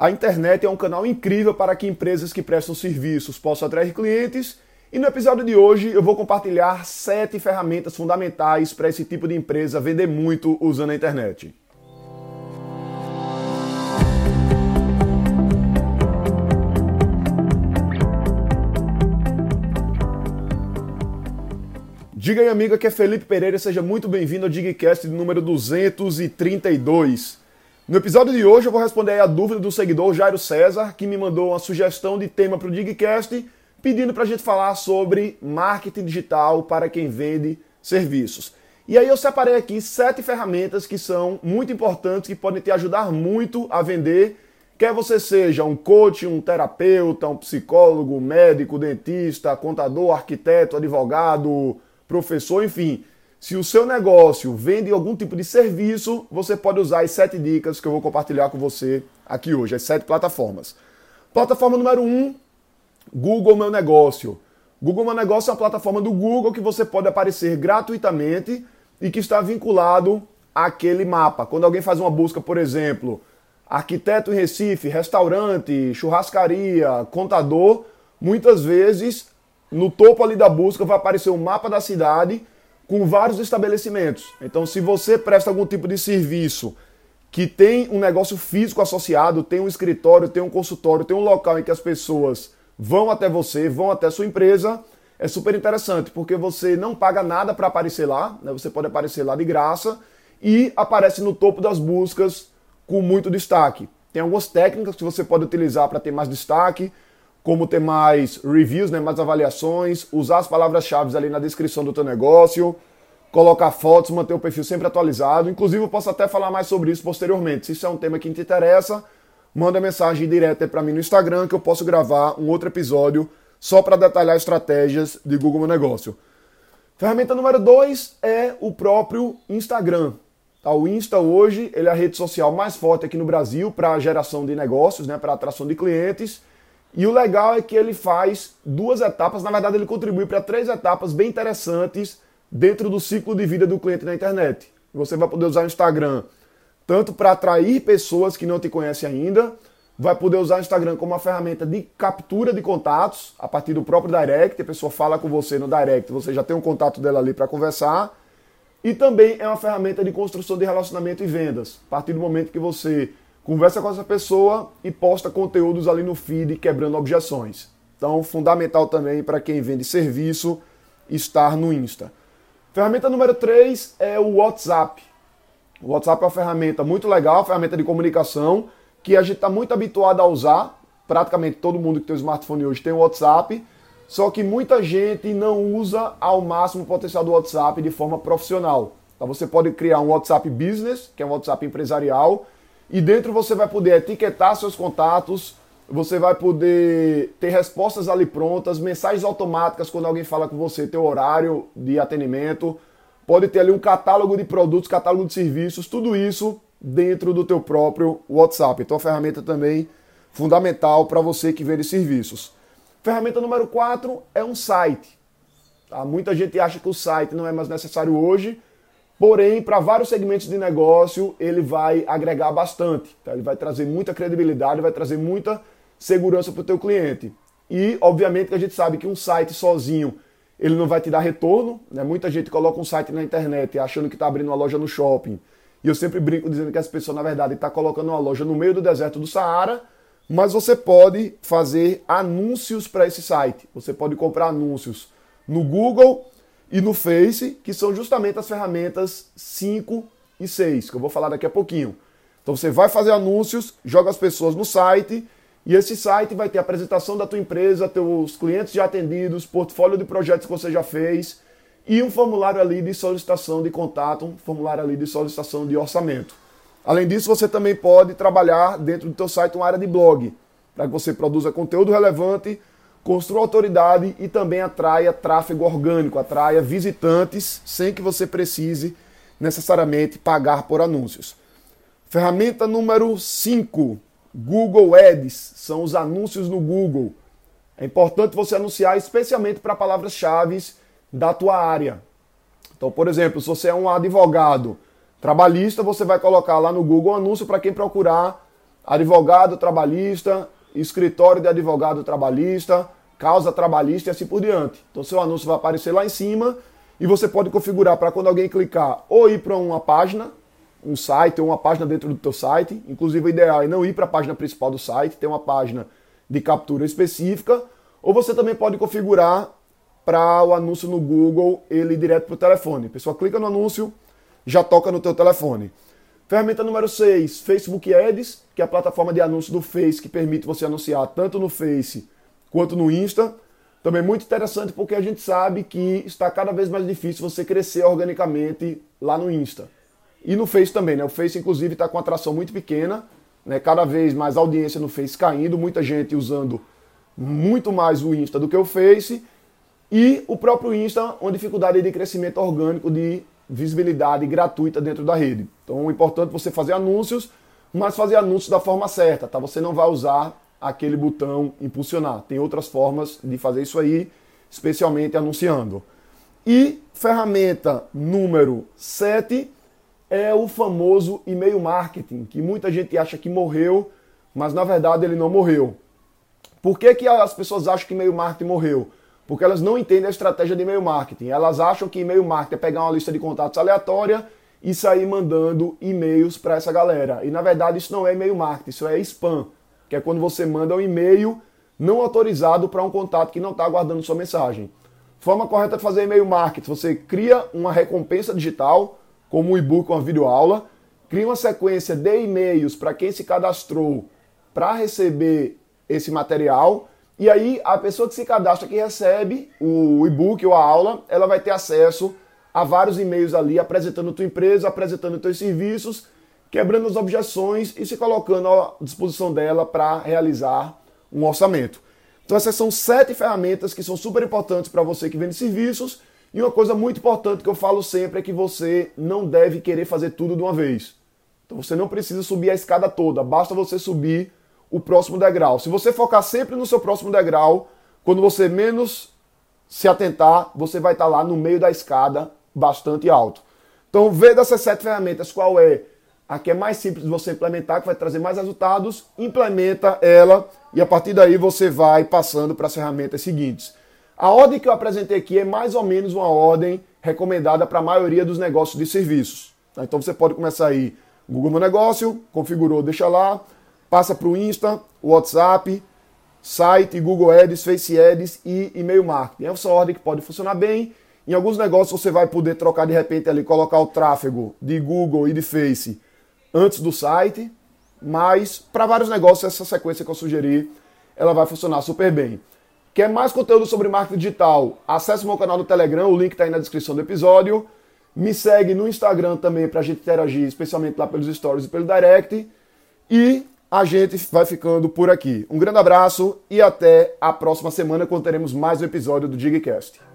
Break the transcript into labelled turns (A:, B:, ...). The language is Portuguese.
A: A internet é um canal incrível para que empresas que prestam serviços possam atrair clientes. E no episódio de hoje eu vou compartilhar sete ferramentas fundamentais para esse tipo de empresa vender muito usando a internet. Diga aí, amiga, que é Felipe Pereira, seja muito bem-vindo ao Digcast número 232. No episódio de hoje eu vou responder a dúvida do seguidor Jairo César, que me mandou uma sugestão de tema para o Digcast, pedindo para a gente falar sobre marketing digital para quem vende serviços. E aí eu separei aqui sete ferramentas que são muito importantes, que podem te ajudar muito a vender, quer você seja um coach, um terapeuta, um psicólogo, médico, dentista, contador, arquiteto, advogado, professor, enfim se o seu negócio vende algum tipo de serviço, você pode usar as sete dicas que eu vou compartilhar com você aqui hoje, as sete plataformas. Plataforma número um, Google Meu Negócio. Google Meu Negócio é uma plataforma do Google que você pode aparecer gratuitamente e que está vinculado àquele mapa. Quando alguém faz uma busca, por exemplo, arquiteto em Recife, restaurante, churrascaria, contador, muitas vezes no topo ali da busca vai aparecer um mapa da cidade com vários estabelecimentos. Então, se você presta algum tipo de serviço que tem um negócio físico associado, tem um escritório, tem um consultório, tem um local em que as pessoas vão até você, vão até sua empresa, é super interessante, porque você não paga nada para aparecer lá, né? você pode aparecer lá de graça e aparece no topo das buscas com muito destaque. Tem algumas técnicas que você pode utilizar para ter mais destaque, como ter mais reviews, né, mais avaliações, usar as palavras-chave ali na descrição do teu negócio, colocar fotos, manter o perfil sempre atualizado. Inclusive, eu posso até falar mais sobre isso posteriormente. Se isso é um tema que te interessa, manda mensagem direta para mim no Instagram que eu posso gravar um outro episódio só para detalhar estratégias de Google Meu Negócio. Ferramenta número 2 é o próprio Instagram. Tá, o Insta hoje ele é a rede social mais forte aqui no Brasil para geração de negócios, né, para atração de clientes. E o legal é que ele faz duas etapas, na verdade, ele contribui para três etapas bem interessantes dentro do ciclo de vida do cliente na internet. Você vai poder usar o Instagram tanto para atrair pessoas que não te conhecem ainda, vai poder usar o Instagram como uma ferramenta de captura de contatos a partir do próprio direct. A pessoa fala com você no direct, você já tem um contato dela ali para conversar. E também é uma ferramenta de construção de relacionamento e vendas. A partir do momento que você conversa com essa pessoa e posta conteúdos ali no feed quebrando objeções. Então, fundamental também para quem vende serviço estar no Insta. Ferramenta número 3 é o WhatsApp. O WhatsApp é uma ferramenta muito legal, ferramenta de comunicação que a gente está muito habituado a usar. Praticamente todo mundo que tem um smartphone hoje tem o WhatsApp, só que muita gente não usa ao máximo o potencial do WhatsApp de forma profissional. Então você pode criar um WhatsApp Business, que é um WhatsApp empresarial, e dentro você vai poder etiquetar seus contatos, você vai poder ter respostas ali prontas, mensagens automáticas quando alguém fala com você, teu horário de atendimento, pode ter ali um catálogo de produtos, catálogo de serviços, tudo isso dentro do teu próprio WhatsApp. Então, a ferramenta também fundamental para você que vende serviços. Ferramenta número 4 é um site. Tá? Muita gente acha que o site não é mais necessário hoje, Porém, para vários segmentos de negócio, ele vai agregar bastante. Tá? Ele vai trazer muita credibilidade, vai trazer muita segurança para o teu cliente. E, obviamente, que a gente sabe que um site sozinho ele não vai te dar retorno. Né? Muita gente coloca um site na internet achando que está abrindo uma loja no shopping. E eu sempre brinco dizendo que as pessoas, na verdade, estão tá colocando uma loja no meio do deserto do Saara, mas você pode fazer anúncios para esse site. Você pode comprar anúncios no Google e no Face, que são justamente as ferramentas 5 e 6, que eu vou falar daqui a pouquinho. Então você vai fazer anúncios, joga as pessoas no site, e esse site vai ter a apresentação da tua empresa, teus clientes já atendidos, portfólio de projetos que você já fez e um formulário ali de solicitação de contato, um formulário ali de solicitação de orçamento. Além disso, você também pode trabalhar dentro do teu site uma área de blog, para que você produza conteúdo relevante construa autoridade e também atraia tráfego orgânico, atraia visitantes sem que você precise necessariamente pagar por anúncios. Ferramenta número 5, Google Ads, são os anúncios no Google. É importante você anunciar especialmente para palavras-chave da tua área. Então, por exemplo, se você é um advogado trabalhista, você vai colocar lá no Google um anúncio para quem procurar advogado trabalhista, escritório de advogado trabalhista, causa trabalhista e assim por diante. Então seu anúncio vai aparecer lá em cima e você pode configurar para quando alguém clicar ou ir para uma página, um site ou uma página dentro do teu site. Inclusive o ideal é não ir para a página principal do site, ter uma página de captura específica. Ou você também pode configurar para o anúncio no Google ele ir direto para o telefone. A pessoa clica no anúncio, já toca no teu telefone. Ferramenta número 6, Facebook Ads, que é a plataforma de anúncio do Face que permite você anunciar tanto no Face quanto no Insta. Também muito interessante porque a gente sabe que está cada vez mais difícil você crescer organicamente lá no Insta. E no Face também, né? O Face, inclusive, está com atração muito pequena, né? cada vez mais audiência no Face caindo, muita gente usando muito mais o Insta do que o Face. E o próprio Insta, uma dificuldade de crescimento orgânico, de visibilidade gratuita dentro da rede. Então é importante você fazer anúncios, mas fazer anúncios da forma certa, tá? Você não vai usar aquele botão impulsionar. Tem outras formas de fazer isso aí, especialmente anunciando. E ferramenta número 7 é o famoso e-mail marketing, que muita gente acha que morreu, mas na verdade ele não morreu. Por que, que as pessoas acham que e-mail marketing morreu? Porque elas não entendem a estratégia de e-mail marketing. Elas acham que e-mail marketing é pegar uma lista de contatos aleatória e sair mandando e-mails para essa galera. E na verdade isso não é e-mail marketing, isso é spam que é quando você manda um e-mail não autorizado para um contato que não está aguardando sua mensagem. Forma correta de fazer e-mail marketing: você cria uma recompensa digital, como um e-book, uma videoaula, cria uma sequência de e-mails para quem se cadastrou para receber esse material. E aí a pessoa que se cadastra que recebe o e-book ou a aula, ela vai ter acesso a vários e-mails ali apresentando tua empresa, apresentando teus serviços quebrando as objeções e se colocando à disposição dela para realizar um orçamento. Então essas são sete ferramentas que são super importantes para você que vende serviços. E uma coisa muito importante que eu falo sempre é que você não deve querer fazer tudo de uma vez. Então você não precisa subir a escada toda, basta você subir o próximo degrau. Se você focar sempre no seu próximo degrau, quando você menos se atentar, você vai estar lá no meio da escada bastante alto. Então, vê dessas sete ferramentas qual é a que é mais simples de você implementar, que vai trazer mais resultados, implementa ela e a partir daí você vai passando para as ferramentas seguintes. A ordem que eu apresentei aqui é mais ou menos uma ordem recomendada para a maioria dos negócios de serviços. Tá? Então você pode começar aí, Google Meu Negócio, configurou, deixa lá, passa para o Insta, WhatsApp, site, Google Ads, Face Ads e e-mail marketing. É essa ordem que pode funcionar bem. Em alguns negócios você vai poder trocar de repente ali, colocar o tráfego de Google e de Face antes do site, mas para vários negócios essa sequência que eu sugeri, ela vai funcionar super bem. Quer mais conteúdo sobre marketing digital? Acesse o meu canal do Telegram, o link está aí na descrição do episódio. Me segue no Instagram também para a gente interagir, especialmente lá pelos stories e pelo direct. E a gente vai ficando por aqui. Um grande abraço e até a próxima semana quando teremos mais um episódio do Digcast.